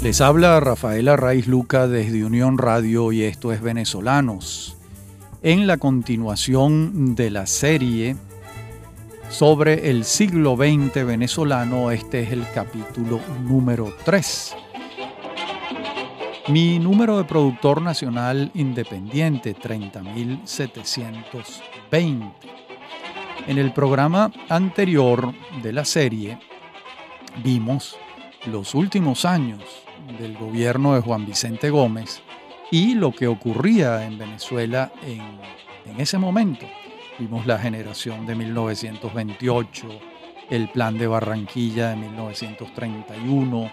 Les habla Rafaela Raiz Luca desde Unión Radio y esto es Venezolanos. En la continuación de la serie sobre el siglo XX venezolano, este es el capítulo número 3. Mi número de productor nacional independiente, 30.720. En el programa anterior de la serie vimos los últimos años del gobierno de Juan Vicente Gómez y lo que ocurría en Venezuela en, ese momento. Vimos la generación de 1928, el plan de Barranquilla de 1931,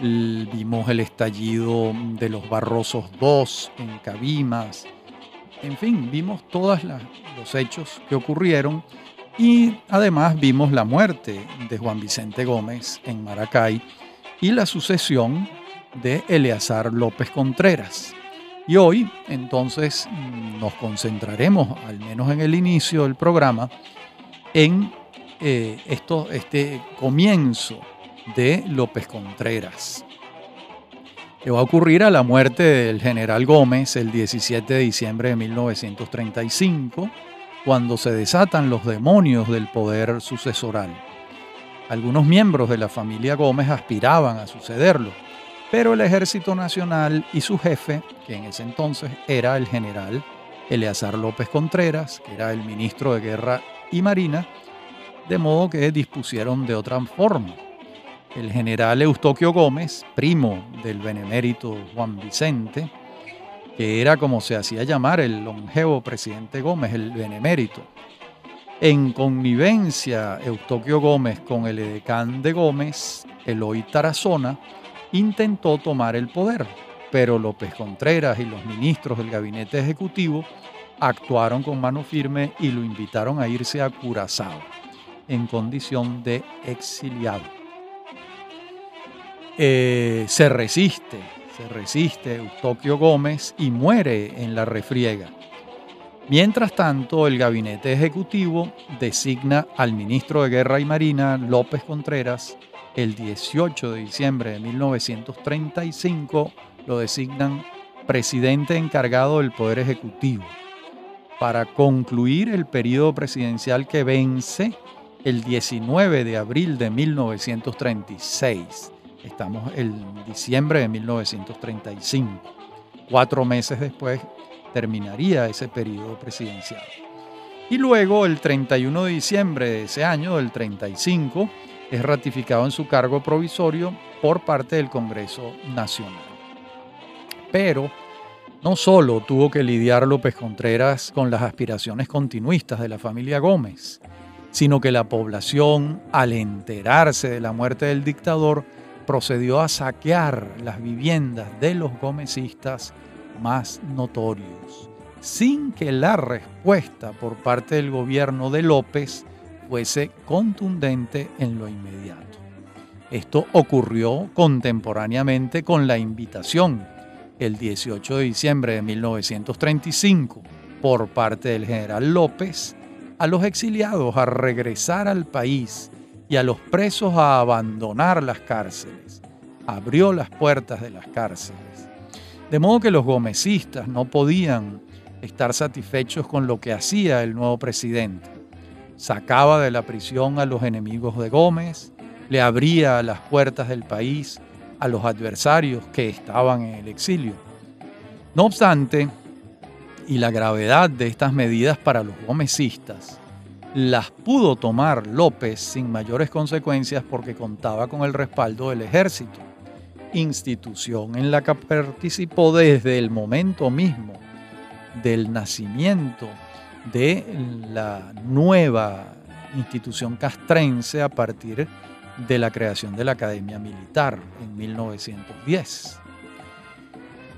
vimos el estallido de los Barrosos II en Cabimas, en fin, vimos todos los hechos que ocurrieron y además vimos la muerte de Juan Vicente Gómez en Maracay y la sucesión de Eleazar López Contreras. Y hoy entonces nos concentraremos, al menos en el inicio del programa, en eh, esto, este comienzo de López Contreras, que va a ocurrir a la muerte del general Gómez el 17 de diciembre de 1935, cuando se desatan los demonios del poder sucesoral. Algunos miembros de la familia Gómez aspiraban a sucederlo, pero el Ejército Nacional y su jefe, que en ese entonces era el general Eleazar López Contreras, que era el ministro de Guerra y Marina, de modo que dispusieron de otra forma. El general Eustoquio Gómez, primo del benemérito Juan Vicente, que era como se hacía llamar el longevo presidente Gómez, el benemérito. En connivencia, Eustoquio Gómez con el edecán de Gómez, Eloy Tarazona, intentó tomar el poder, pero López Contreras y los ministros del gabinete ejecutivo actuaron con mano firme y lo invitaron a irse a Curazao, en condición de exiliado. Eh, se resiste, se resiste Eustoquio Gómez y muere en la refriega. Mientras tanto, el gabinete ejecutivo designa al ministro de Guerra y Marina, López Contreras, el 18 de diciembre de 1935 lo designan presidente encargado del Poder Ejecutivo para concluir el periodo presidencial que vence el 19 de abril de 1936. Estamos en diciembre de 1935. Cuatro meses después terminaría ese periodo presidencial. Y luego, el 31 de diciembre de ese año, del 35, es ratificado en su cargo provisorio por parte del Congreso Nacional. Pero no solo tuvo que lidiar López Contreras con las aspiraciones continuistas de la familia Gómez, sino que la población, al enterarse de la muerte del dictador, procedió a saquear las viviendas de los gomecistas más notorios, sin que la respuesta por parte del gobierno de López fuese contundente en lo inmediato. Esto ocurrió contemporáneamente con la invitación, el 18 de diciembre de 1935, por parte del general López, a los exiliados a regresar al país y a los presos a abandonar las cárceles. Abrió las puertas de las cárceles. De modo que los gomecistas no podían estar satisfechos con lo que hacía el nuevo presidente. Sacaba de la prisión a los enemigos de Gómez, le abría las puertas del país a los adversarios que estaban en el exilio. No obstante, y la gravedad de estas medidas para los gomecistas, las pudo tomar López sin mayores consecuencias porque contaba con el respaldo del ejército, institución en la que participó desde el momento mismo del nacimiento de la nueva institución castrense a partir de la creación de la Academia Militar en 1910.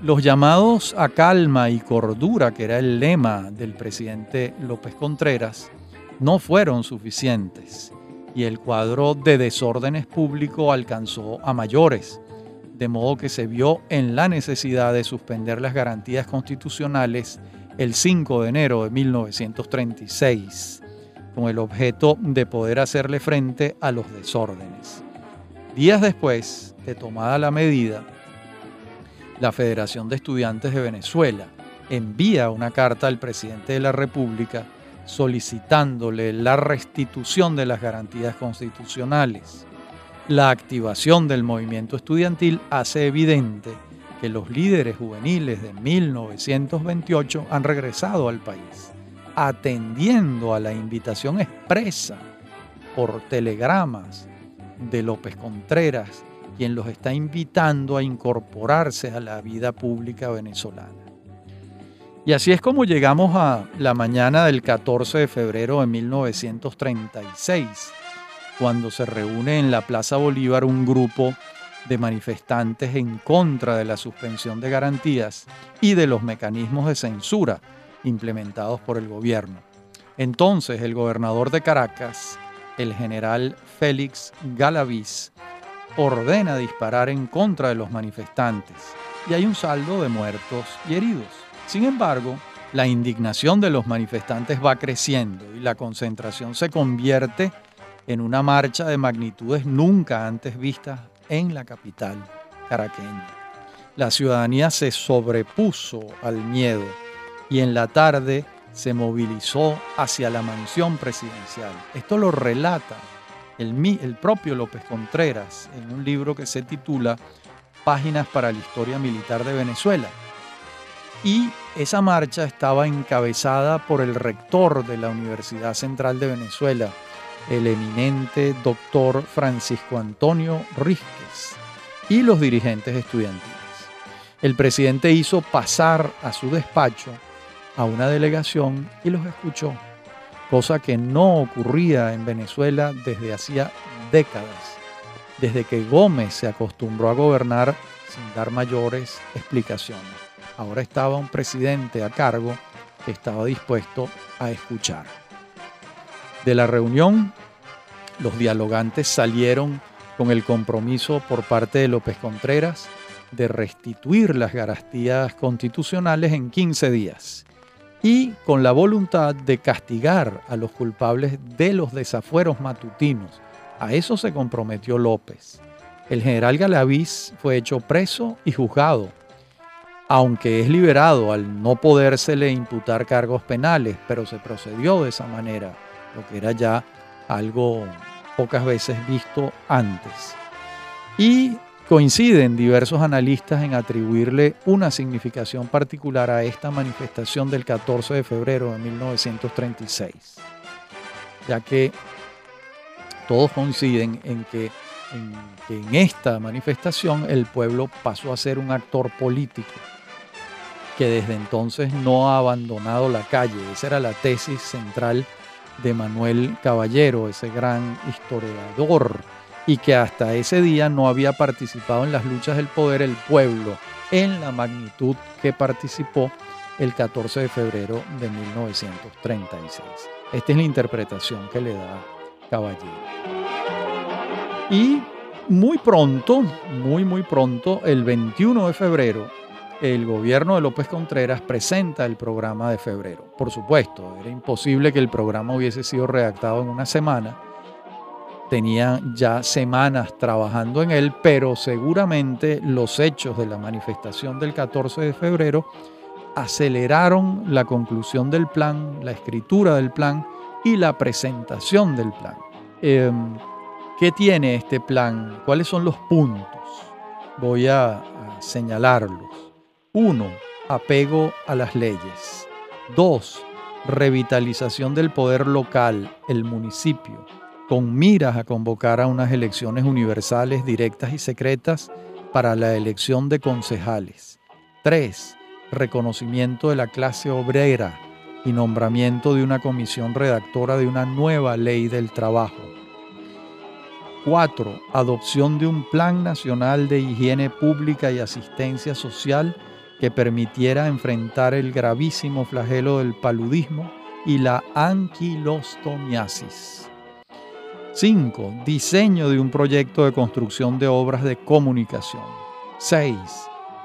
Los llamados a calma y cordura, que era el lema del presidente López Contreras, no fueron suficientes y el cuadro de desórdenes público alcanzó a mayores, de modo que se vio en la necesidad de suspender las garantías constitucionales el 5 de enero de 1936, con el objeto de poder hacerle frente a los desórdenes. Días después de tomada la medida, la Federación de Estudiantes de Venezuela envía una carta al presidente de la República solicitándole la restitución de las garantías constitucionales. La activación del movimiento estudiantil hace evidente que los líderes juveniles de 1928 han regresado al país, atendiendo a la invitación expresa por telegramas de López Contreras, quien los está invitando a incorporarse a la vida pública venezolana. Y así es como llegamos a la mañana del 14 de febrero de 1936, cuando se reúne en la Plaza Bolívar un grupo de manifestantes en contra de la suspensión de garantías y de los mecanismos de censura implementados por el gobierno. Entonces el gobernador de Caracas, el general Félix Galaviz, ordena disparar en contra de los manifestantes y hay un saldo de muertos y heridos. Sin embargo, la indignación de los manifestantes va creciendo y la concentración se convierte en una marcha de magnitudes nunca antes vistas en la capital caraqueña. La ciudadanía se sobrepuso al miedo y en la tarde se movilizó hacia la mansión presidencial. Esto lo relata el, el propio López Contreras en un libro que se titula Páginas para la Historia Militar de Venezuela. Y esa marcha estaba encabezada por el rector de la Universidad Central de Venezuela, el eminente doctor Francisco Antonio Rísquez, y los dirigentes estudiantiles. El presidente hizo pasar a su despacho a una delegación y los escuchó cosa que no ocurría en Venezuela desde hacía décadas, desde que Gómez se acostumbró a gobernar sin dar mayores explicaciones. Ahora estaba un presidente a cargo que estaba dispuesto a escuchar. De la reunión, los dialogantes salieron con el compromiso por parte de López Contreras de restituir las garantías constitucionales en 15 días y con la voluntad de castigar a los culpables de los desafueros matutinos. A eso se comprometió López. El general Galaviz fue hecho preso y juzgado, aunque es liberado al no podérsele imputar cargos penales, pero se procedió de esa manera, lo que era ya algo pocas veces visto antes. Y Coinciden diversos analistas en atribuirle una significación particular a esta manifestación del 14 de febrero de 1936, ya que todos coinciden en que en, esta manifestación el pueblo pasó a ser un actor político que desde entonces no ha abandonado la calle. Esa era la tesis central de Manuel Caballero, ese gran historiador y que hasta ese día no había participado en las luchas del poder el pueblo en la magnitud que participó el 14 de febrero de 1936. Esta es la interpretación que le da Caballero. Y muy pronto, muy muy pronto, el 21 de febrero, el gobierno de López Contreras presenta el programa de febrero. Por supuesto, era imposible que el programa hubiese sido redactado en una semana. Tenían ya semanas trabajando en él, pero seguramente los hechos de la manifestación del 14 de febrero aceleraron la conclusión del plan, la escritura del plan y la presentación del plan. Em, ¿Qué tiene este plan? ¿Cuáles son los puntos? Voy a, a señalarlo. 1. Apego a las leyes. 2. Revitalización del poder local, el municipio, con miras a convocar a unas elecciones universales directas y secretas para la elección de concejales. 3. Reconocimiento de la clase obrera y nombramiento de una comisión redactora de una nueva ley del trabajo. 4. Adopción de un Plan Nacional de Higiene Pública y Asistencia Social que permitiera enfrentar el gravísimo flagelo del paludismo y la anquilostomiasis. 5. Diseño de un proyecto de construcción de obras de comunicación. 6.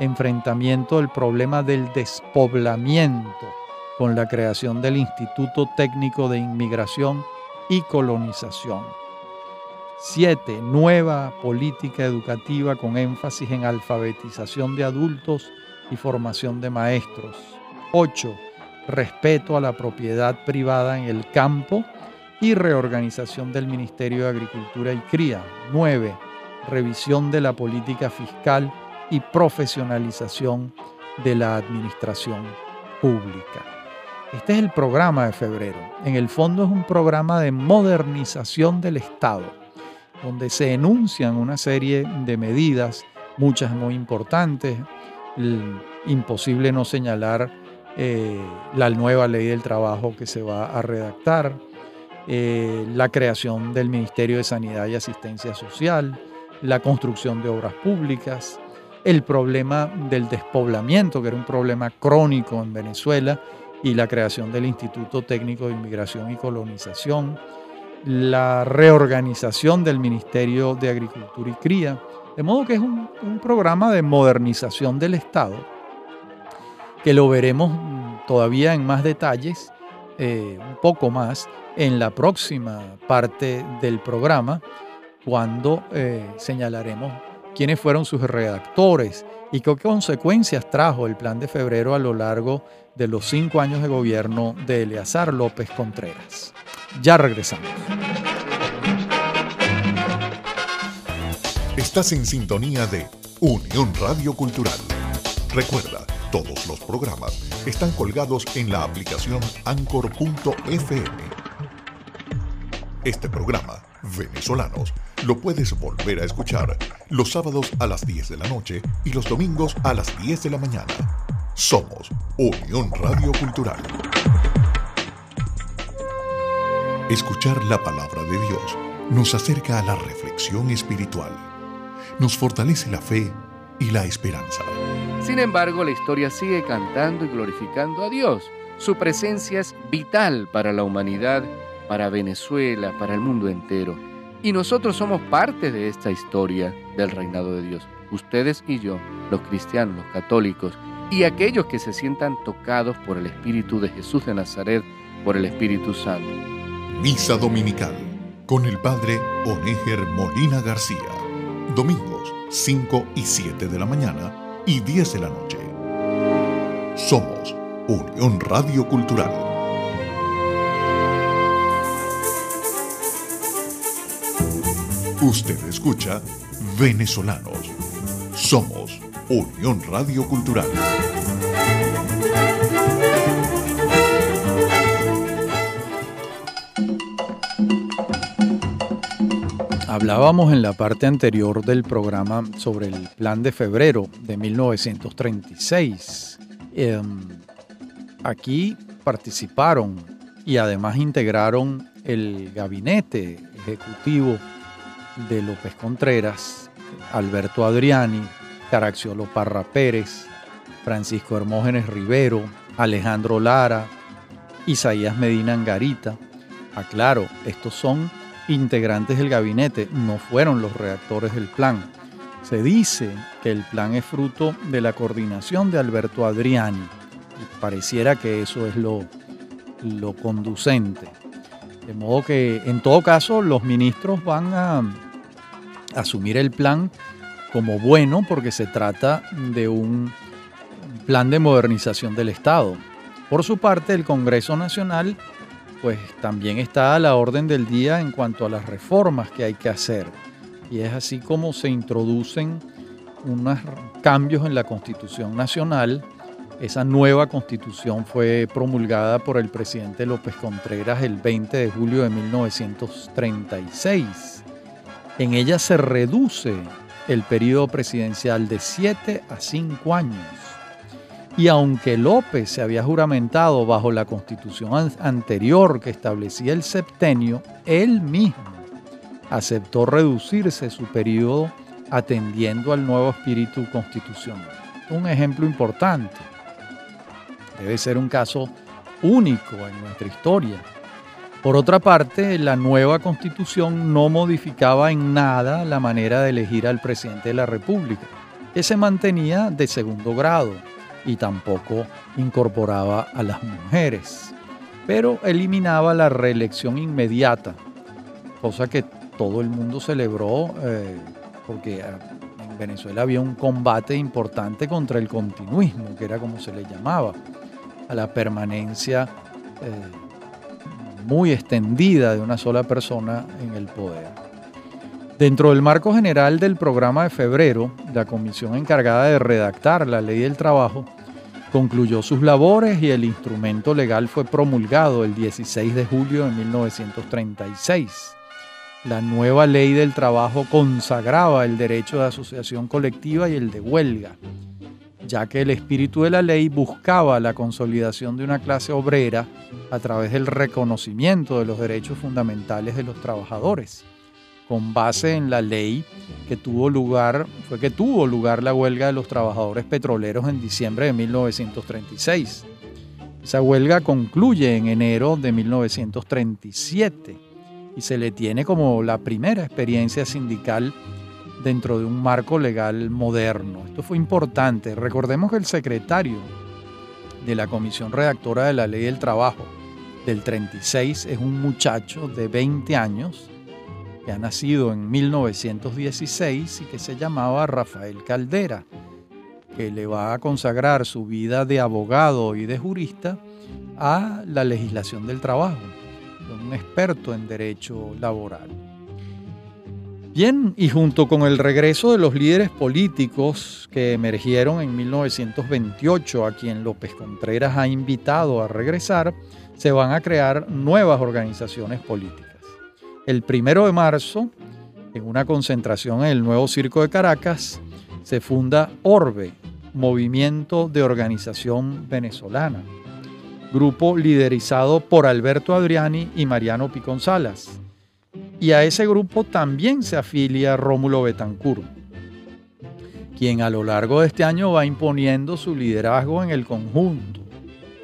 Enfrentamiento del problema del despoblamiento con la creación del Instituto Técnico de Inmigración y Colonización. 7. Nueva política educativa con énfasis en alfabetización de adultos y formación de maestros. 8. Respeto a la propiedad privada en el campo y reorganización del Ministerio de Agricultura y Cría. 9. Revisión de la política fiscal y profesionalización de la administración pública. Este es el programa de febrero. En el fondo es un programa de modernización del Estado, donde se enuncian una serie de medidas, muchas muy importantes. Imposible no señalar eh, la nueva ley del trabajo que se va a redactar, eh, la creación del Ministerio de Sanidad y Asistencia Social, la construcción de obras públicas, el problema del despoblamiento, que era un problema crónico en Venezuela, y la creación del Instituto Técnico de Inmigración y Colonización, la reorganización del Ministerio de Agricultura y Cría, de modo que es un, programa de modernización del Estado, que lo veremos todavía en más detalles, eh, un poco más, en la próxima parte del programa, cuando eh, señalaremos quiénes fueron sus redactores y qué consecuencias trajo el plan de febrero a lo largo de los cinco años de gobierno de Eleazar López Contreras. Ya regresamos. Estás en sintonía de Unión Radio Cultural. Recuerda, todos los programas están colgados en la aplicación anchor.fm. Este programa, Venezolanos, lo puedes volver a escuchar los sábados a las 10 de la noche y los domingos a las 10 de la mañana. Somos Unión Radio Cultural. Escuchar la palabra de Dios nos acerca a la reflexión espiritual, nos fortalece la fe y la esperanza. Sin embargo, la historia sigue cantando y glorificando a Dios. Su presencia es vital para la humanidad, para Venezuela, para el mundo entero. Y nosotros somos parte de esta historia del reinado de Dios. Ustedes y yo, los cristianos, los católicos y aquellos que se sientan tocados por el Espíritu de Jesús de Nazaret, por el Espíritu Santo. Misa Dominical con el Padre Onéger Molina García. Domingos 5 y 7 de la mañana y 10 de la noche. Somos Unión Radio Cultural. Usted escucha Venezolanos. Somos Unión Radio Cultural. Hablábamos en la parte anterior del programa sobre el plan de febrero de 1936. Em, aquí participaron y además integraron el gabinete ejecutivo de López Contreras, Alberto Adriani, Caraxiolo Parra Pérez, Francisco Hermógenes Rivero, Alejandro Lara, Isaías Medina Angarita. Aclaro, estos son integrantes del gabinete, no fueron los redactores del plan. Se dice que el plan es fruto de la coordinación de Alberto Adriani pareciera que eso es lo, lo conducente. De modo que en todo caso los ministros van a asumir el plan como bueno porque se trata de un plan de modernización del Estado. Por su parte, el Congreso Nacional pues también está a la orden del día en cuanto a las reformas que hay que hacer. Y es así como se introducen unos cambios en la Constitución Nacional esa nueva constitución fue promulgada por el presidente López Contreras el 20 de julio de 1936. En ella se reduce el periodo presidencial de 7 a 5 años. Y aunque López se había juramentado bajo la constitución anterior que establecía el septenio, él mismo aceptó reducirse su periodo atendiendo al nuevo espíritu constitucional. Un ejemplo importante Debe ser un caso único en nuestra historia. Por otra parte, la nueva constitución no modificaba en nada la manera de elegir al presidente de la República, que se mantenía de segundo grado y tampoco incorporaba a las mujeres, pero eliminaba la reelección inmediata, cosa que todo el mundo celebró eh, porque ah, en Venezuela había un combate importante contra el continuismo, que era como se le llamaba, a la permanencia eh, muy extendida de una sola persona en el poder. Dentro del marco general del programa de febrero, la comisión encargada de redactar la ley del trabajo concluyó sus labores y el instrumento legal fue promulgado el 16 de julio de 1936. La nueva ley del trabajo consagraba el derecho de asociación colectiva y el de huelga, ya que el espíritu de la ley buscaba la consolidación de una clase obrera a través del reconocimiento de los derechos fundamentales de los trabajadores con base en la ley que tuvo lugar, fue que tuvo lugar la huelga de los trabajadores petroleros en diciembre de 1936. Esa huelga concluye en enero de 1937 y se le tiene como la primera experiencia sindical dentro de un marco legal moderno. Esto fue importante. Recordemos que el secretario de la comisión redactora de la ley del trabajo del 36 es un muchacho de 20 años que ha nacido en 1916 y que se llamaba Rafael Caldera, que le va a consagrar su vida de abogado y de jurista a la legislación del trabajo, un experto en derecho laboral. Bien, y junto con el regreso de los líderes políticos que emergieron en 1928, a quien López Contreras ha invitado a regresar, se van a crear nuevas organizaciones políticas. El primero de marzo, en una concentración en el nuevo Circo de Caracas, se funda Orbe, Movimiento de Organización Venezolana, grupo liderizado por Alberto Adriani y Mariano Piconzalas. Y a ese grupo también se afilia Rómulo Betancur, quien a lo largo de este año va imponiendo su liderazgo en el conjunto.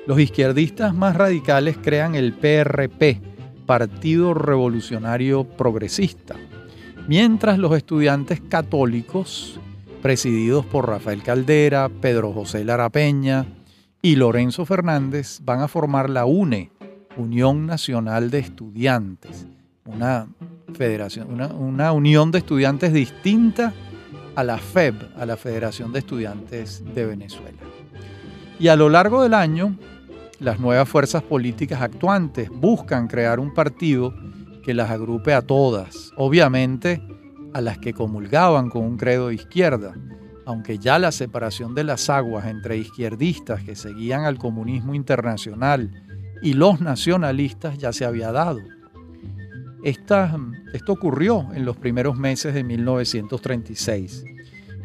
Los izquierdistas más radicales crean el PRP, Partido Revolucionario Progresista, mientras los estudiantes católicos, presididos por Rafael Caldera, Pedro José Lara Peña y Lorenzo Fernández, van a formar la UNE, Unión Nacional de Estudiantes, una federación, una, una unión de estudiantes distinta a la FEB, a la Federación de Estudiantes de Venezuela. Y a lo largo del año, las nuevas fuerzas políticas actuantes buscan crear un partido que las agrupe a todas, obviamente a las que comulgaban con un credo de izquierda, aunque ya la separación de las aguas entre izquierdistas que seguían al comunismo internacional y los nacionalistas ya se había dado. esto ocurrió en los primeros meses de 1936,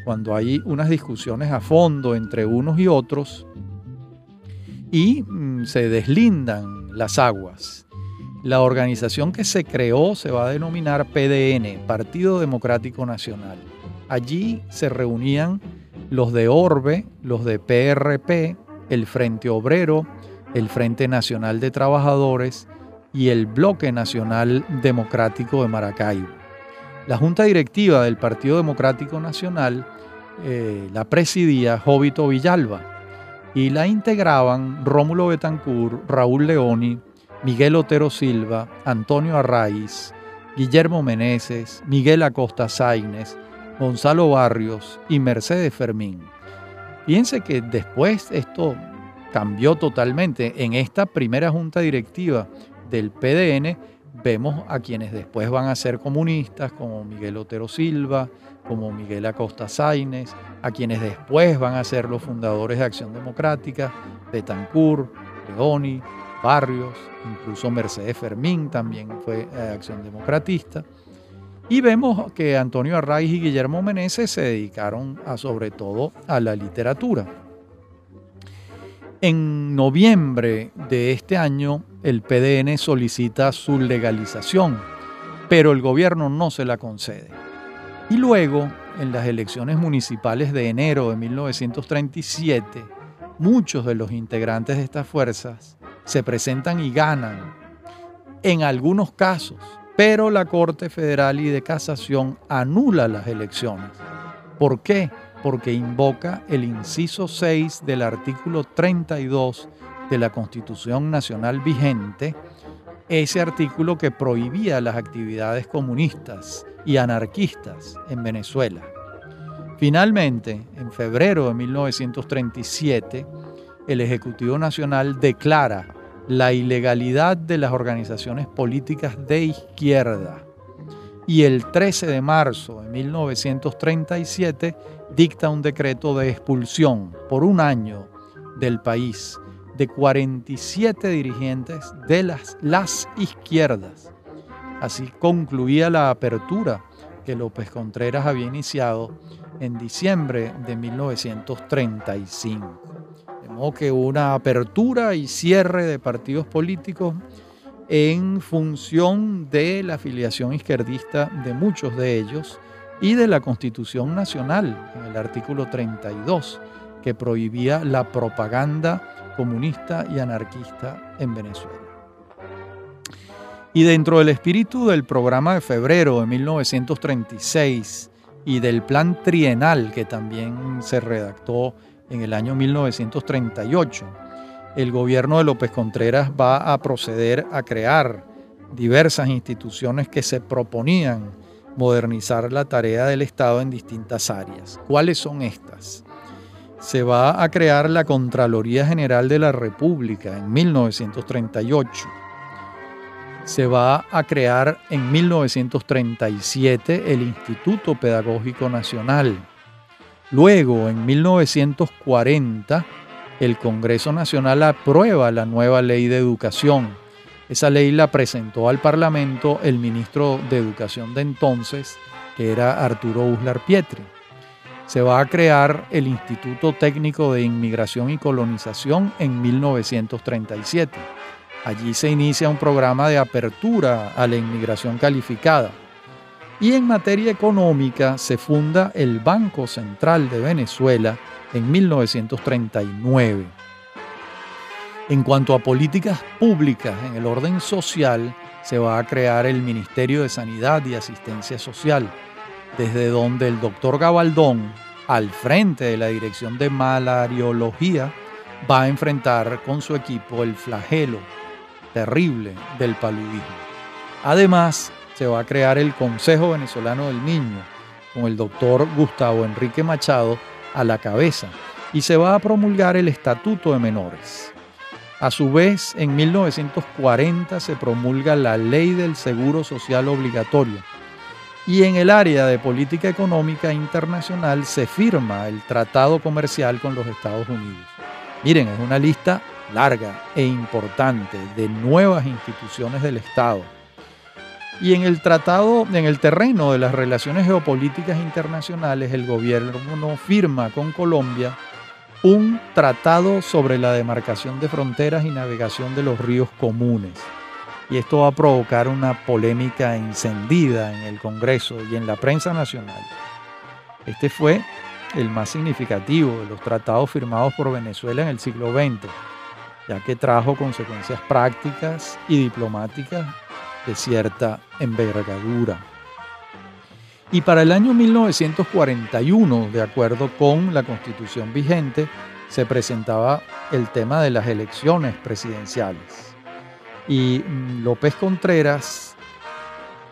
cuando hay unas discusiones a fondo entre unos y otros y mm, se deslindan las aguas. La organización que se creó se va a denominar PDN, Partido Democrático Nacional. Allí se reunían los de Orbe, los de PRP, el Frente Obrero, el Frente Nacional de Trabajadores y el Bloque Nacional Democrático de Maracaibo. La junta directiva del Partido Democrático Nacional eh, la presidía Jovito Villalba, y la integraban Rómulo Betancourt, Raúl Leoni, Miguel Otero Silva, Antonio Arraiz, Guillermo Meneses, Miguel Acosta Sainz, Gonzalo Barrios y Mercedes Fermín. Fíjense que después esto cambió totalmente. En esta primera junta directiva del PDN vemos a quienes después van a ser comunistas, como Miguel Otero Silva, como Miguel Acosta Sainz, a quienes después van a ser los fundadores de Acción Democrática, Betancourt, Leoni, Barrios, incluso Mercedes Fermín también fue eh, Acción Democratista. Y vemos que Antonio Arraiz y Guillermo Meneses se dedicaron a, sobre todo a la literatura. En noviembre de este año, el PDN solicita su legalización, pero el gobierno no se la concede. Y luego, en las elecciones municipales de enero de 1937, muchos de los integrantes de estas fuerzas se presentan y ganan, en algunos casos, pero la Corte Federal y de Casación anula las elecciones. ¿Por qué? Porque invoca el inciso 6 del artículo 32 de la Constitución Nacional vigente, ese artículo que prohibía las actividades comunistas y anarquistas en Venezuela. Finalmente, en febrero de 1937, el Ejecutivo Nacional declara la ilegalidad de las organizaciones políticas de izquierda y el 13 de marzo de 1937 dicta un decreto de expulsión por un año del país de 47 dirigentes de las, las izquierdas. Así concluía la apertura que López Contreras había iniciado en diciembre de 1935. De modo que una apertura y cierre de partidos políticos en función de la afiliación izquierdista de muchos de ellos y de la Constitución Nacional, en el artículo 32, que prohibía la propaganda comunista y anarquista en Venezuela. Y dentro del espíritu del programa de febrero de 1936 y del plan trienal que también se redactó en el año 1938, el gobierno de López Contreras va a proceder a crear diversas instituciones que se proponían modernizar la tarea del Estado en distintas áreas. ¿Cuáles son estas? Se va a crear la Contraloría General de la República en 1938. Se va a crear en 1937 el Instituto Pedagógico Nacional. Luego, en 1940, el Congreso Nacional aprueba la nueva ley de educación. Esa ley la presentó al Parlamento el ministro de Educación de entonces, que era Arturo Uslar Pietri. Se va a crear el Instituto Técnico de Inmigración y Colonización en 1937. Allí se inicia un programa de apertura a la inmigración calificada. Y en materia económica se funda el Banco Central de Venezuela, en 1939. En cuanto a políticas públicas en el orden social, se va a crear el Ministerio de Sanidad y Asistencia Social, desde donde el doctor Gabaldón, al frente de la Dirección de Malariología, va a enfrentar con su equipo el flagelo terrible del paludismo. Además, se va a crear el Consejo Venezolano del Niño, con el doctor Gustavo Enrique Machado a la cabeza y se va a promulgar el Estatuto de Menores. A su vez, en 1940 se promulga la Ley del Seguro Social Obligatorio y en el área de política económica internacional se firma el Tratado Comercial con los Estados Unidos. Miren, es una lista larga e importante de nuevas instituciones del Estado y en el tratado, en el terreno de las relaciones geopolíticas internacionales, el gobierno firma con Colombia un tratado sobre la demarcación de fronteras y navegación de los ríos comunes. Y esto va a provocar una polémica encendida en el Congreso y en la prensa nacional. Este fue el más significativo de los tratados firmados por Venezuela en el siglo XX, ya que trajo consecuencias prácticas y diplomáticas de cierta envergadura. Y para el año 1941, de acuerdo con la constitución vigente, se presentaba el tema de las elecciones presidenciales. Y López Contreras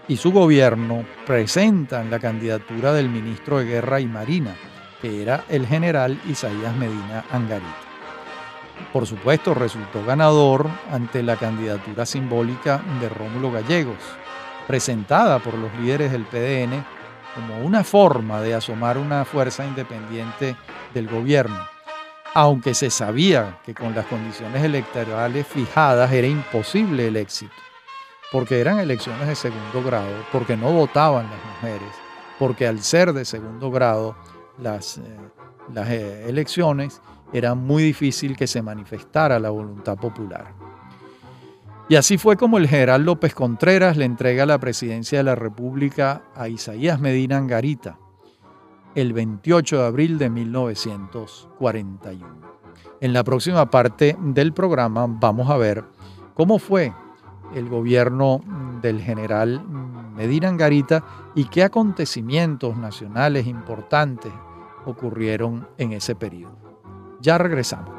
y su gobierno presentan la candidatura del ministro de Guerra y Marina, que era el general Isaías Medina Angarita. Por supuesto, resultó ganador ante la candidatura simbólica de Rómulo Gallegos, presentada por los líderes del PDN como una forma de asomar una fuerza independiente del gobierno, aunque se sabía que con las condiciones electorales fijadas era imposible el éxito, porque eran elecciones de segundo grado, porque no votaban las mujeres, porque al ser de segundo grado las, eh, las eh, elecciones era muy difícil que se manifestara la voluntad popular. Y así fue como el general López Contreras le entrega la presidencia de la República a Isaías Medina Angarita el 28 de abril de 1941. En la próxima parte del programa vamos a ver cómo fue el gobierno del general Medina Angarita y qué acontecimientos nacionales importantes ocurrieron en ese periodo. Ya regresamos.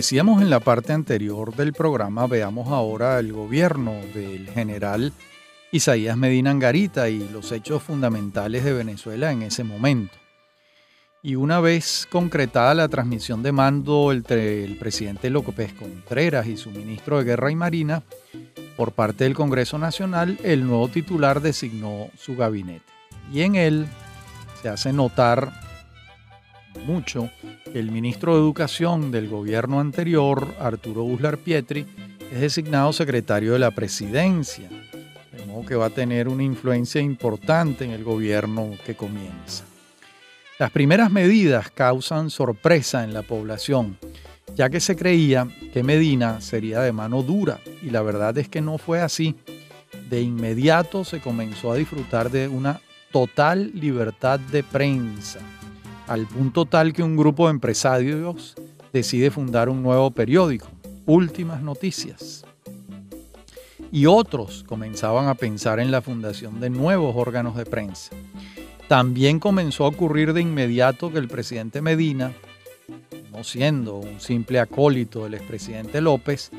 Decíamos en la parte anterior del programa, veamos ahora el gobierno del general Isaías Medina Angarita y los hechos fundamentales de Venezuela en ese momento. Y una vez concretada la transmisión de mando entre el presidente López Contreras y su ministro de Guerra y Marina, por parte del Congreso Nacional, el nuevo titular designó su gabinete. Y en él se hace notar mucho el ministro de Educación del gobierno anterior, Arturo Uslar Pietri, es designado secretario de la presidencia, de modo que va a tener una influencia importante en el gobierno que comienza. Las primeras medidas causan sorpresa en la población, ya que se creía que Medina sería de mano dura y la verdad es que no fue así. De inmediato se comenzó a disfrutar de una total libertad de prensa, al punto tal que un grupo de empresarios decide fundar un nuevo periódico, Últimas Noticias. Y otros comenzaban a pensar en la fundación de nuevos órganos de prensa. También comenzó a ocurrir de inmediato que el presidente Medina, no siendo un simple acólito del expresidente López,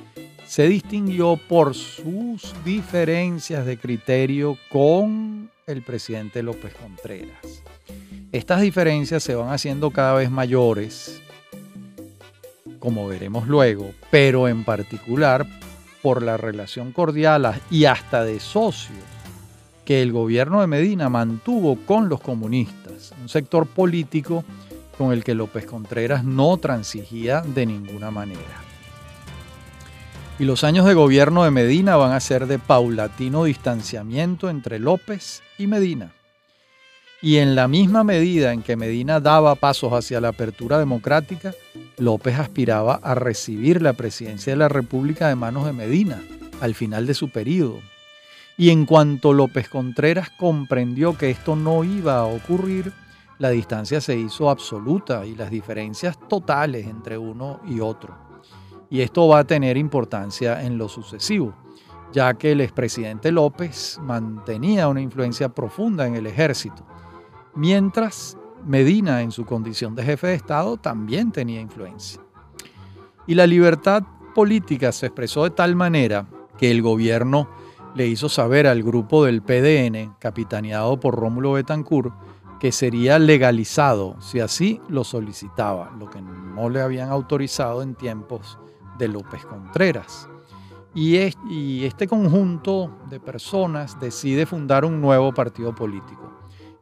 se distinguió por sus diferencias de criterio con el presidente López Contreras. Estas diferencias se van haciendo cada vez mayores, como veremos luego, pero en particular por la relación cordial y hasta de socios que el gobierno de Medina mantuvo con los comunistas, un sector político con el que López Contreras no transigía de ninguna manera. Y los años de gobierno de Medina van a ser de paulatino distanciamiento entre López y Medina. Y en la misma medida en que Medina daba pasos hacia la apertura democrática, López aspiraba a recibir la presidencia de la República de manos de Medina al final de su periodo, y en cuanto López Contreras comprendió que esto no iba a ocurrir, la distancia se hizo absoluta y las diferencias totales entre uno y otro. Y esto va a tener importancia en lo sucesivo, ya que el expresidente López mantenía una influencia profunda en el ejército, mientras Medina, en su condición de jefe de Estado, también tenía influencia. Y la libertad política se expresó de tal manera que el gobierno le hizo saber al grupo del PDN, capitaneado por Rómulo Betancourt, que sería legalizado si así lo solicitaba, lo que no le habían autorizado en tiempos de López Contreras. Y, este conjunto de personas decide fundar un nuevo partido político.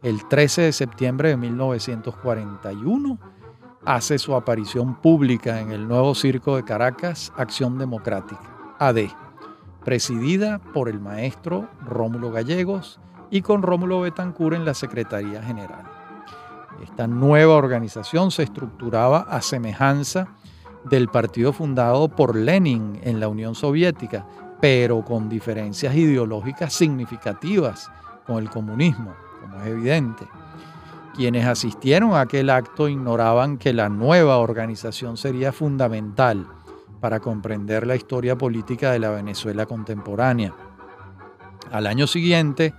El 13 de septiembre de 1941 hace su aparición pública en el nuevo circo de Caracas, Acción Democrática, AD presidida por el maestro Rómulo Gallegos y con Rómulo Betancur en la Secretaría General. Esta nueva organización se estructuraba a semejanza del partido fundado por Lenin en la Unión Soviética, pero con diferencias ideológicas significativas con el comunismo, como es evidente. Quienes asistieron a aquel acto ignoraban que la nueva organización sería fundamental para comprender la historia política de la Venezuela contemporánea. Al año siguiente,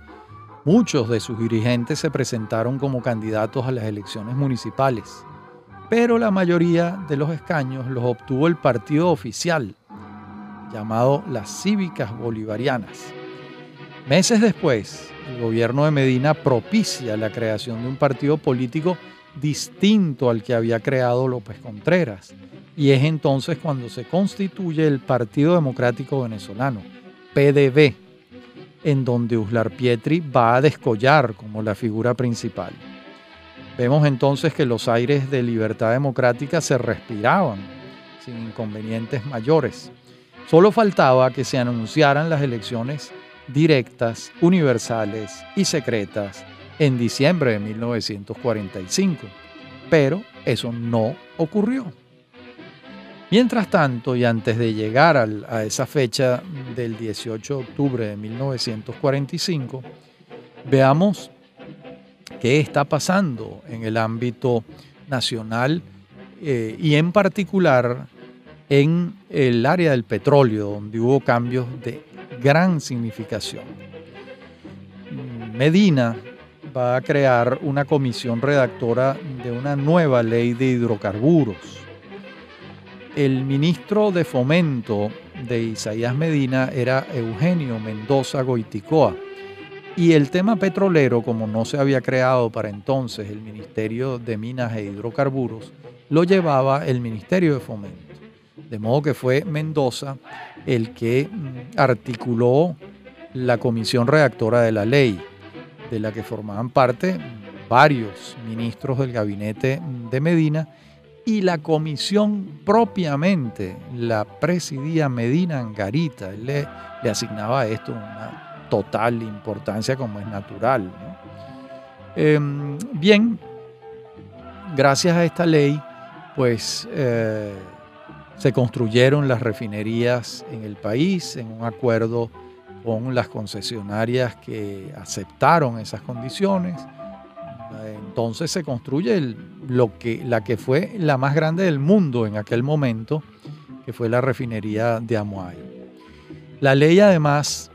muchos de sus dirigentes se presentaron como candidatos a las elecciones municipales, pero la mayoría de los escaños los obtuvo el partido oficial, llamado las Cívicas Bolivarianas. Meses después, el gobierno de Medina propicia la creación de un partido político distinto al que había creado López Contreras, y es entonces cuando se constituye el Partido Democrático Venezolano, PDV, en donde Uslar Pietri va a descollar como la figura principal. Vemos entonces que los aires de libertad democrática se respiraban sin inconvenientes mayores. Solo faltaba que se anunciaran las elecciones directas, universales y secretas en diciembre de 1945, pero eso no ocurrió. Mientras tanto, y antes de llegar a esa fecha del 18 de octubre de 1945, veamos qué está pasando en el ámbito nacional eh, y en particular en el área del petróleo, donde hubo cambios de gran significación. Medina va a crear una comisión redactora de una nueva ley de hidrocarburos El ministro de Fomento de Isaías Medina era Eugenio Mendoza Goiticoa. Y el tema petrolero, como no se había creado para entonces el Ministerio de Minas e Hidrocarburos, lo llevaba el Ministerio de Fomento. De modo que fue Mendoza el que mm, articuló la comisión redactora de la ley, de la que formaban parte varios ministros del gabinete de Medina y la comisión propiamente la presidía Medina Angarita. Él le, asignaba a esto una total importancia como es natural. Em, bien, gracias a esta ley, pues eh, se construyeron las refinerías en el país en un acuerdo con las concesionarias que aceptaron esas condiciones entonces se construye lo que, la que fue la más grande del mundo en aquel momento, que fue la refinería de Amoay. La ley además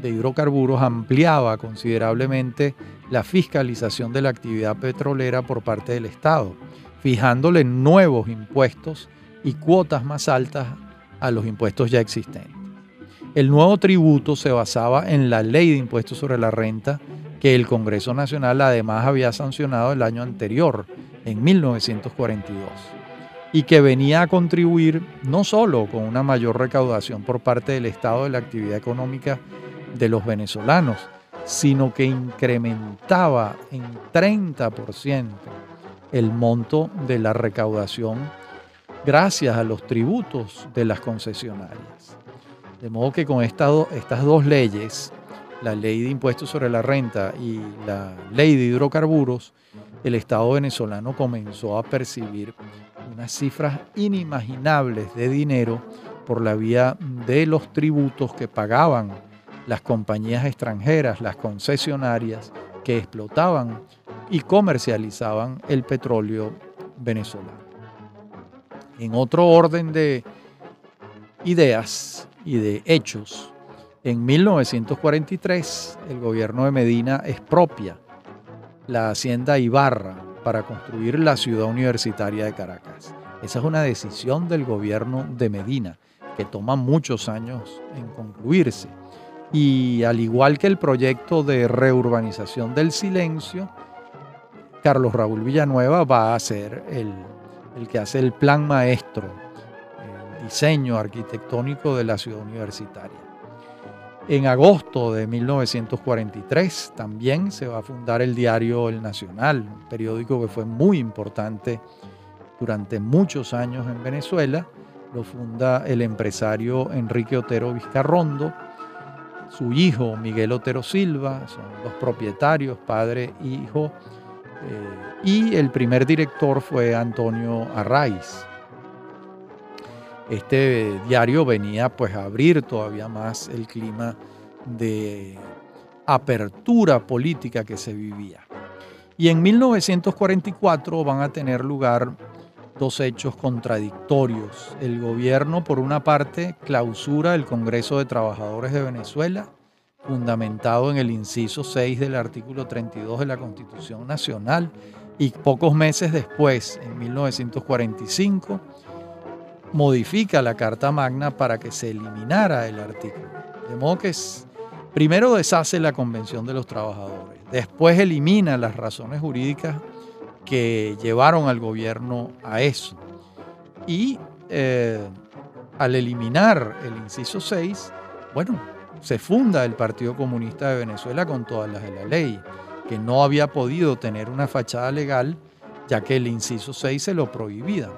de hidrocarburos ampliaba considerablemente la fiscalización de la actividad petrolera por parte del Estado, fijándole nuevos impuestos y cuotas más altas a los impuestos ya existentes. El nuevo tributo se basaba en la ley de impuestos sobre la renta que el Congreso Nacional además había sancionado el año anterior, en 1942, y que venía a contribuir no solo con una mayor recaudación por parte del Estado de la actividad económica de los venezolanos, sino que incrementaba en 30% el monto de la recaudación gracias a los tributos de las concesionarias. De modo que con estas dos leyes, la ley de impuestos sobre la renta y la ley de hidrocarburos, el Estado venezolano comenzó a percibir unas cifras inimaginables de dinero por la vía de los tributos que pagaban las compañías extranjeras, las concesionarias que explotaban y comercializaban el petróleo venezolano. En otro orden de ideas y de hechos, en 1943, el gobierno de Medina expropia la hacienda Ibarra para construir la ciudad universitaria de Caracas. Esa es una decisión del gobierno de Medina que toma muchos años en concluirse. Y al igual que el proyecto de reurbanización del silencio, Carlos Raúl Villanueva va a ser el, el que hace el plan maestro, el diseño arquitectónico de la ciudad universitaria. En agosto de 1943 también se va a fundar el diario El Nacional, un periódico que fue muy importante durante muchos años en Venezuela. Lo funda el empresario Enrique Otero Vizcarrondo, su hijo Miguel Otero Silva, son los propietarios, padre e hijo, eh, y el primer director fue Antonio Arraiz. Este diario venía pues a abrir todavía más el clima de apertura política que se vivía. Y en 1944 van a tener lugar dos hechos contradictorios. El gobierno, por una parte, clausura el Congreso de Trabajadores de Venezuela, fundamentado en el inciso 6 del artículo 32 de la Constitución Nacional, y pocos meses después, en 1945, modifica la Carta Magna para que se eliminara el artículo. De modo que primero deshace la Convención de los Trabajadores, después elimina las razones jurídicas que llevaron al gobierno a eso. Y eh, al eliminar el inciso 6, bueno, se funda el Partido Comunista de Venezuela con todas las de la ley, que no había podido tener una fachada legal, ya que el inciso 6 se lo prohibía.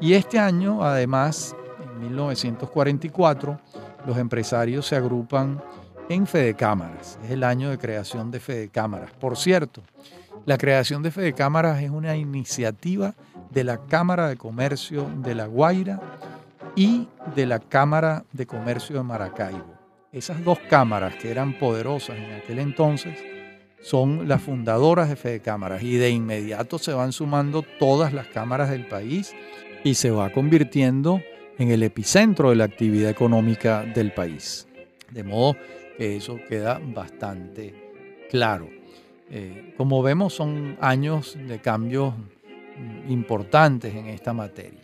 Y este año, además, en 1944, los empresarios se agrupan en Fedecámaras. Es el año de creación de Fedecámaras. Por cierto, la creación de Fedecámaras es una iniciativa de la Cámara de Comercio de La Guaira y de la Cámara de Comercio de Maracaibo. Esas dos cámaras que eran poderosas en aquel entonces son las fundadoras de Fedecámaras y de inmediato se van sumando todas las cámaras del país y se va convirtiendo en el epicentro de la actividad económica del país. De modo que eso queda bastante claro. Eh, como vemos, son años de cambios importantes en esta materia.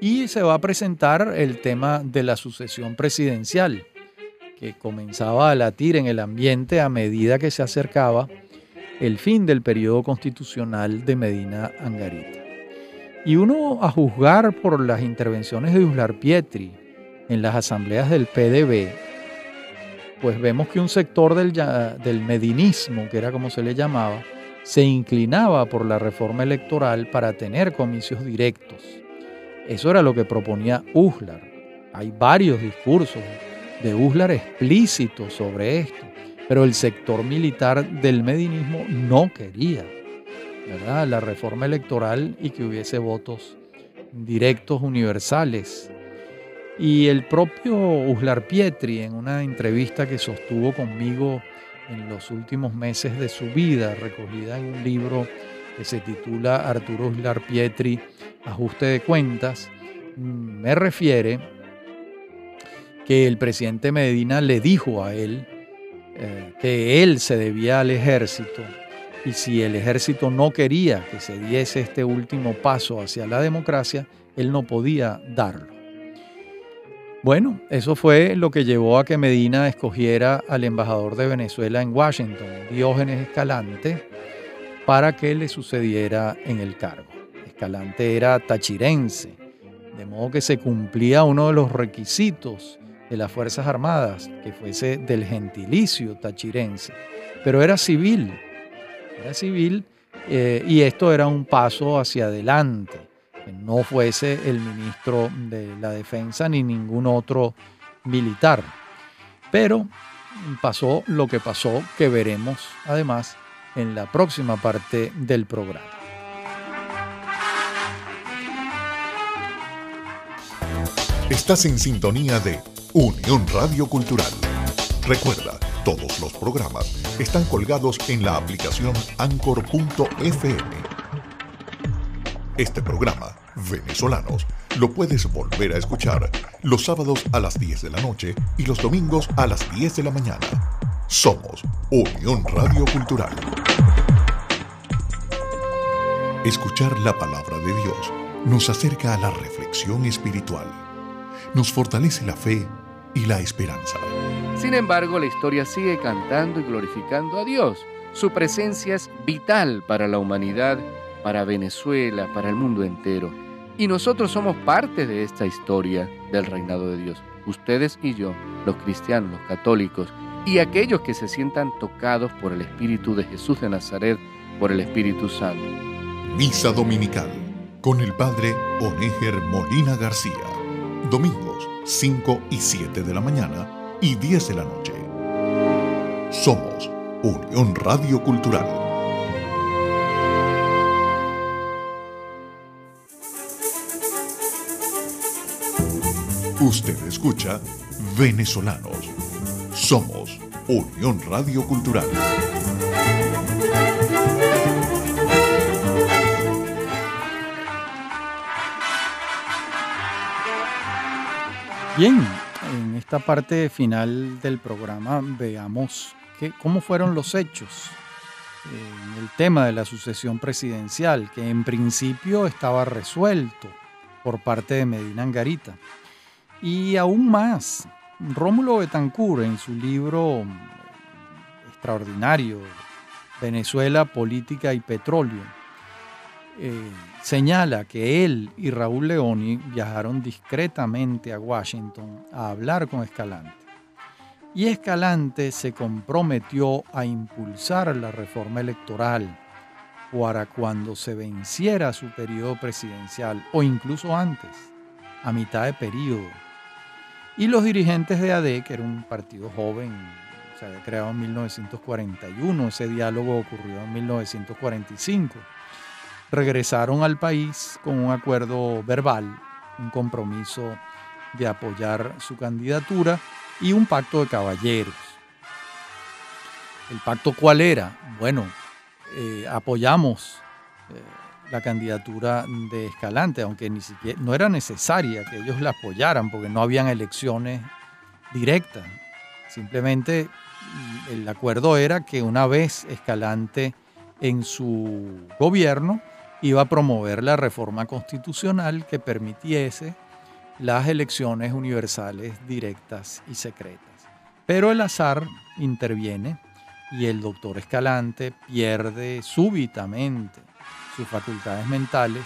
Y se va a presentar el tema de la sucesión presidencial, que comenzaba a latir en el ambiente a medida que se acercaba el fin del periodo constitucional de Medina Angarita. Y uno a juzgar por las intervenciones de Uslar Pietri en las asambleas del PDB, pues vemos que un sector del, del medinismo, que era como se le llamaba, se inclinaba por la reforma electoral para tener comicios directos. Eso era lo que proponía Uslar. Hay varios discursos de Uslar explícitos sobre esto, pero el sector militar del medinismo no quería la reforma electoral y que hubiese votos directos universales. Y el propio Uslar Pietri, en una entrevista que sostuvo conmigo en los últimos meses de su vida, recogida en un libro que se titula Arturo Uslar Pietri, Ajuste de Cuentas, me refiere que el presidente Medina le dijo a él eh, que él se debía al ejército y si el ejército no quería que se diese este último paso hacia la democracia, él no podía darlo. Bueno, eso fue lo que llevó a que Medina escogiera al embajador de Venezuela en Washington, Diógenes Escalante, para que le sucediera en el cargo. Escalante era tachirense, de modo que se cumplía uno de los requisitos de las Fuerzas Armadas, que fuese del gentilicio tachirense, pero era civil, era civil eh, y esto era un paso hacia adelante, que no fuese el ministro de la Defensa ni ningún otro militar. Pero pasó lo que pasó, que veremos además en la próxima parte del programa. Estás en sintonía de Unión Radio Cultural. Recuerda, todos los programas están colgados en la aplicación anchor.fm. Este programa, Venezolanos, lo puedes volver a escuchar los sábados a las 10 de la noche y los domingos a las 10 de la mañana. Somos Unión Radio Cultural. Escuchar la palabra de Dios nos acerca a la reflexión espiritual, nos fortalece la fe y la esperanza. Sin embargo, la historia sigue cantando y glorificando a Dios. Su presencia es vital para la humanidad, para Venezuela, para el mundo entero. Y nosotros somos parte de esta historia del reinado de Dios. Ustedes y yo, los cristianos, los católicos, y aquellos que se sientan tocados por el Espíritu de Jesús de Nazaret, por el Espíritu Santo. Misa Dominical con el Padre Onéger Molina García. Domingos 5 y 7 de la mañana y 10 de la noche. Somos Unión Radio Cultural. Usted escucha Venezolanos. Somos Unión Radio Cultural. Bien, en esta parte final del programa veamos cómo fueron los hechos en el tema de la sucesión presidencial, que en principio estaba resuelto por parte de Medina Angarita. Y aún más, Rómulo Betancourt en su libro extraordinario, Venezuela, Política y Petróleo, eh, señala que él y Raúl Leoni viajaron discretamente a Washington a hablar con Escalante. Y Escalante se comprometió a impulsar la reforma electoral para cuando se venciera su periodo presidencial o incluso antes, a mitad de periodo. Y los dirigentes de AD, que era un partido joven, se había creado en 1941, ese diálogo ocurrió en 1945 regresaron al país con un acuerdo verbal, un compromiso de apoyar su candidatura y un pacto de caballeros. ¿El pacto cuál era? Bueno, eh, apoyamos eh, la candidatura de Escalante, aunque ni siquiera no era necesaria que ellos la apoyaran porque no habían elecciones directas. Simplemente mm, el acuerdo era que una vez Escalante en su gobierno iba a promover la reforma constitucional que permitiese las elecciones universales directas y secretas. Pero el azar interviene y el doctor Escalante pierde súbitamente sus facultades mentales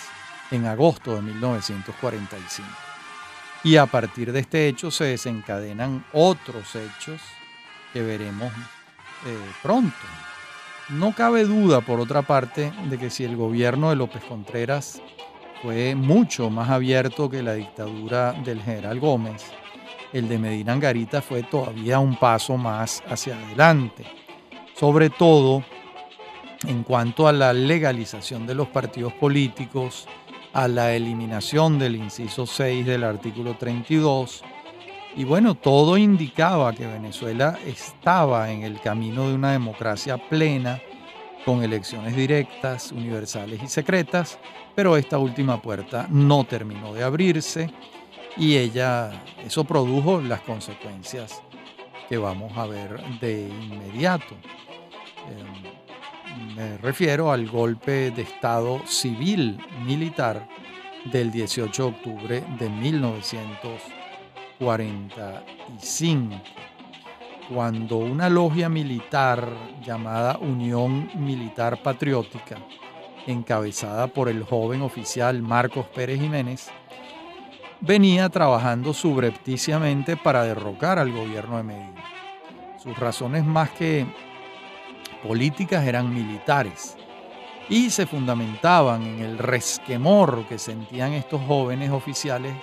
en agosto de 1945. Y a partir de este hecho se desencadenan otros hechos que veremos eh, pronto. No cabe duda, por otra parte, de que si el gobierno de López Contreras fue mucho más abierto que la dictadura del general Gómez, el de Medina Angarita fue todavía un paso más hacia adelante, sobre todo en cuanto a la legalización de los partidos políticos, a la eliminación del inciso 6 del artículo 32, y bueno, todo indicaba que Venezuela estaba en el camino de una democracia plena, con elecciones directas, universales y secretas, pero esta última puerta no terminó de abrirse y ella, eso produjo las consecuencias que vamos a ver de inmediato. Em, me refiero al golpe de Estado civil militar del 18 de octubre de 1945, cuando una logia militar llamada Unión Militar Patriótica, encabezada por el joven oficial Marcos Pérez Jiménez, venía trabajando subrepticiamente para derrocar al gobierno de Medina. Sus razones más que políticas eran militares y se fundamentaban en el resquemor que sentían estos jóvenes oficiales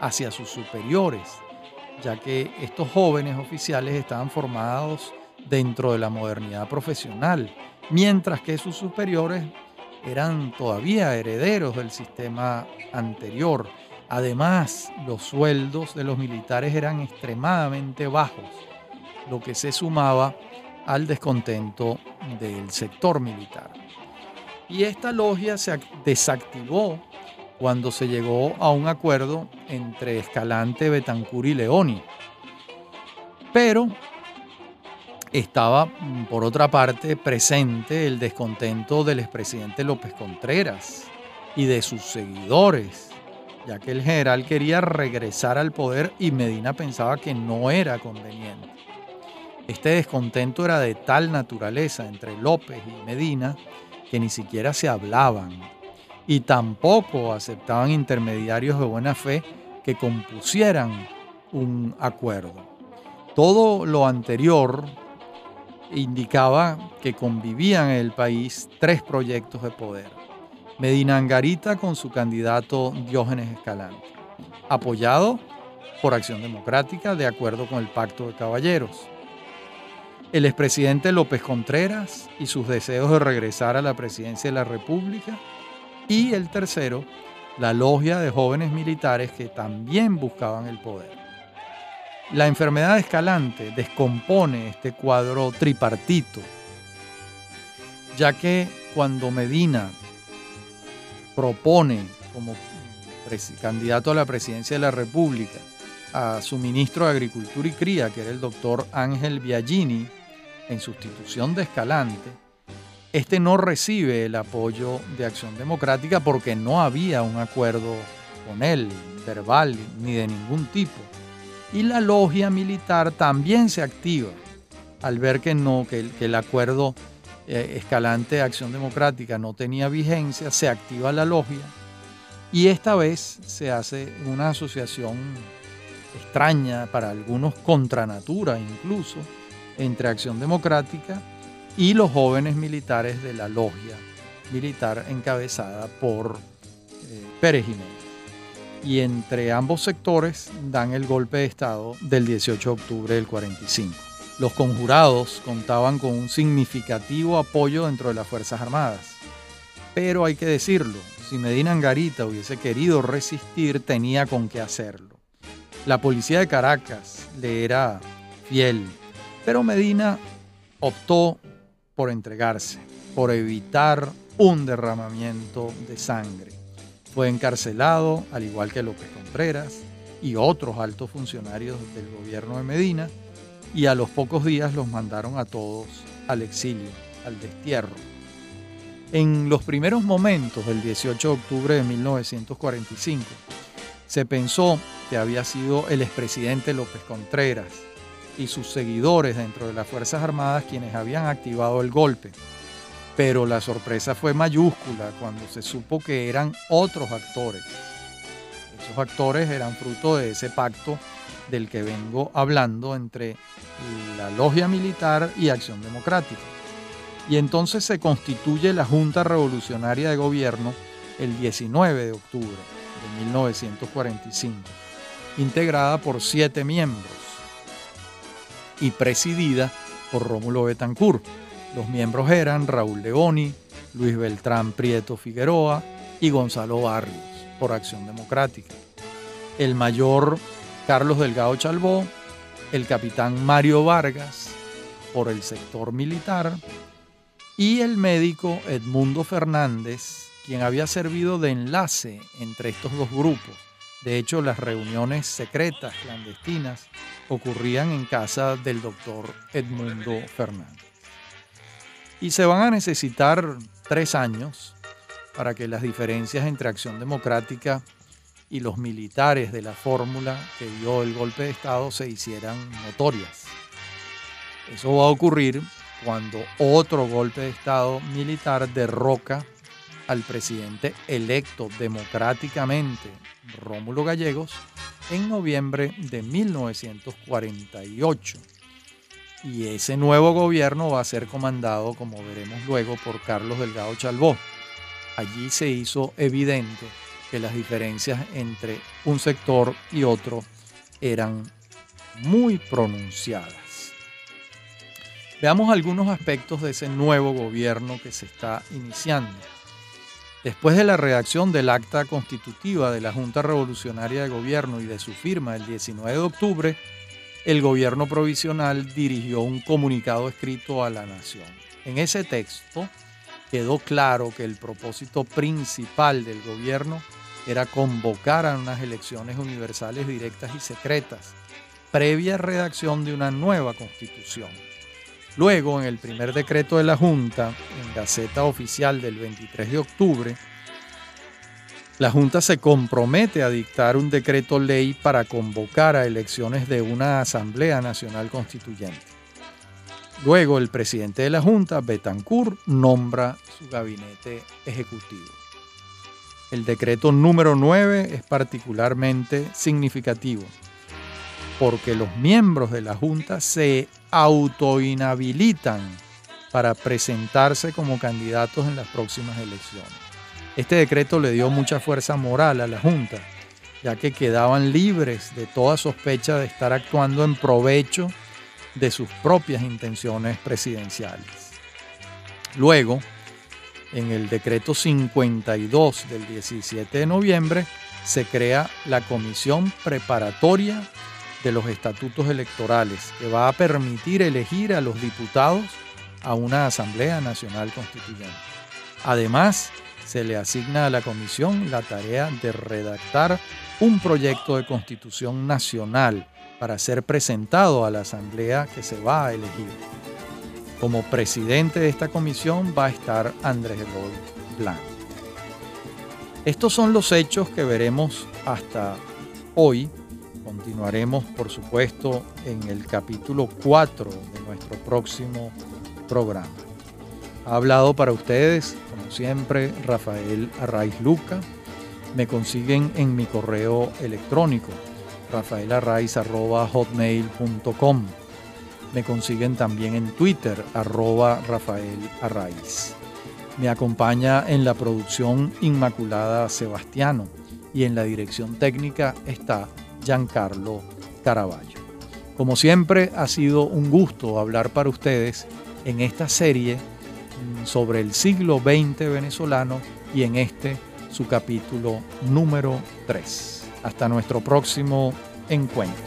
hacia sus superiores, ya que estos jóvenes oficiales estaban formados dentro de la modernidad profesional, mientras que sus superiores eran todavía herederos del sistema anterior Además, los sueldos de los militares eran extremadamente bajos, lo que se sumaba al descontento del sector militar. Y esta logia se desactivó cuando se llegó a un acuerdo entre Escalante, Betancur y Leoni. Pero estaba, por otra parte, presente el descontento del expresidente López Contreras y de sus seguidores ya que el general quería regresar al poder y Medina pensaba que no era conveniente. Este descontento era de tal naturaleza entre López y Medina que ni siquiera se hablaban y tampoco aceptaban intermediarios de buena fe que compusieran un acuerdo. Todo lo anterior indicaba que convivían en el país tres proyectos de poder Medina Angarita con su candidato Diógenes Escalante, apoyado por Acción Democrática de acuerdo con el Pacto de Caballeros. El expresidente López Contreras y sus deseos de regresar a la presidencia de la República. Y el tercero, la logia de jóvenes militares que también buscaban el poder. La enfermedad Escalante descompone este cuadro tripartito, ya que cuando Medina propone como candidato a la presidencia de la República a su ministro de Agricultura y Cría, que era el doctor Ángel Biagini, en sustitución de Escalante, este no recibe el apoyo de Acción Democrática porque no había un acuerdo con él, verbal ni de ningún tipo. Y la logia militar también se activa al ver que no, que el acuerdo eh, Escalante Acción Democrática no tenía vigencia, se activa la logia y esta vez se hace una asociación extraña para algunos contra natura incluso entre Acción Democrática y los jóvenes militares de la logia militar encabezada por eh, Pérez Jiménez. Y entre ambos sectores dan el golpe de Estado del 18 de octubre del 45. Los conjurados contaban con un significativo apoyo dentro de las Fuerzas Armadas. Pero hay que decirlo, si Medina Angarita hubiese querido resistir, tenía con qué hacerlo. La policía de Caracas le era fiel, pero Medina optó por entregarse, por evitar un derramamiento de sangre. Fue encarcelado, al igual que López Contreras y otros altos funcionarios del gobierno de Medina, y a los pocos días los mandaron a todos al exilio, al destierro. En los primeros momentos del 18 de octubre de 1945, se pensó que había sido el expresidente López Contreras y sus seguidores dentro de las Fuerzas Armadas quienes habían activado el golpe. Pero la sorpresa fue mayúscula cuando se supo que eran otros actores. Esos actores eran fruto de ese pacto del que vengo hablando entre la logia militar y Acción Democrática. Y entonces se constituye la Junta Revolucionaria de Gobierno el 19 de octubre de 1945, integrada por siete miembros y presidida por Rómulo Betancourt. Los miembros eran Raúl Leoni, Luis Beltrán Prieto Figueroa y Gonzalo Barrios, por Acción Democrática. El mayor Carlos Delgado Chalbó, el capitán Mario Vargas, por el sector militar, y el médico Edmundo Fernández, quien había servido de enlace entre estos dos grupos. De hecho, las reuniones secretas, clandestinas, ocurrían en casa del doctor Edmundo Fernández. Y se van a necesitar tres años para que las diferencias entre Acción Democrática y los militares de la fórmula que dio el golpe de Estado se hicieran notorias. Eso va a ocurrir cuando otro golpe de Estado militar derroca al presidente electo democráticamente, Rómulo Gallegos, en noviembre de 1948. Y ese nuevo gobierno va a ser comandado, como veremos luego, por Carlos Delgado Chalbó. Allí se hizo evidente que las diferencias entre un sector y otro eran muy pronunciadas. Veamos algunos aspectos de ese nuevo gobierno que se está iniciando. Después de la redacción del acta constitutiva de la Junta Revolucionaria de Gobierno y de su firma el 19 de octubre, el gobierno provisional dirigió un comunicado escrito a la nación. En ese texto quedó claro que el propósito principal del gobierno era convocar a unas elecciones universales directas y secretas, previa redacción de una nueva constitución. Luego, en el primer decreto de la Junta, en Gaceta Oficial del 23 de octubre, la Junta se compromete a dictar un decreto ley para convocar a elecciones de una Asamblea Nacional Constituyente. Luego, el presidente de la Junta, Betancourt, nombra su gabinete ejecutivo. El decreto número 9 es particularmente significativo porque los miembros de la Junta se autoinhabilitan para presentarse como candidatos en las próximas elecciones. Este decreto le dio mucha fuerza moral a la Junta, ya que quedaban libres de toda sospecha de estar actuando en provecho de sus propias intenciones presidenciales. Luego, en el decreto 52 del 17 de noviembre, se crea la Comisión Preparatoria de los estatutos electorales, que va a permitir elegir a los diputados a una Asamblea Nacional Constituyente. Además, se le asigna a la Comisión la tarea de redactar un proyecto de constitución nacional para ser presentado a la Asamblea que se va a elegir. Como presidente de esta comisión va a estar Andrés Eloy Blanco. Estos son los hechos que veremos hasta hoy Continuaremos, por supuesto, en el capítulo 4 de nuestro próximo programa. Ha hablado para ustedes, como siempre, Rafael Arraiz Luca. Me consiguen en mi correo electrónico, rafaelarraiz.hotmail.com. Me consiguen también en Twitter, arroba Rafael Me acompaña en la producción Inmaculada Sebastiano y en la dirección técnica está Giancarlo Caraballo. Como siempre, ha sido un gusto hablar para ustedes en esta serie mm, sobre el siglo XX venezolano y en este su capítulo número 3. Hasta nuestro próximo encuentro.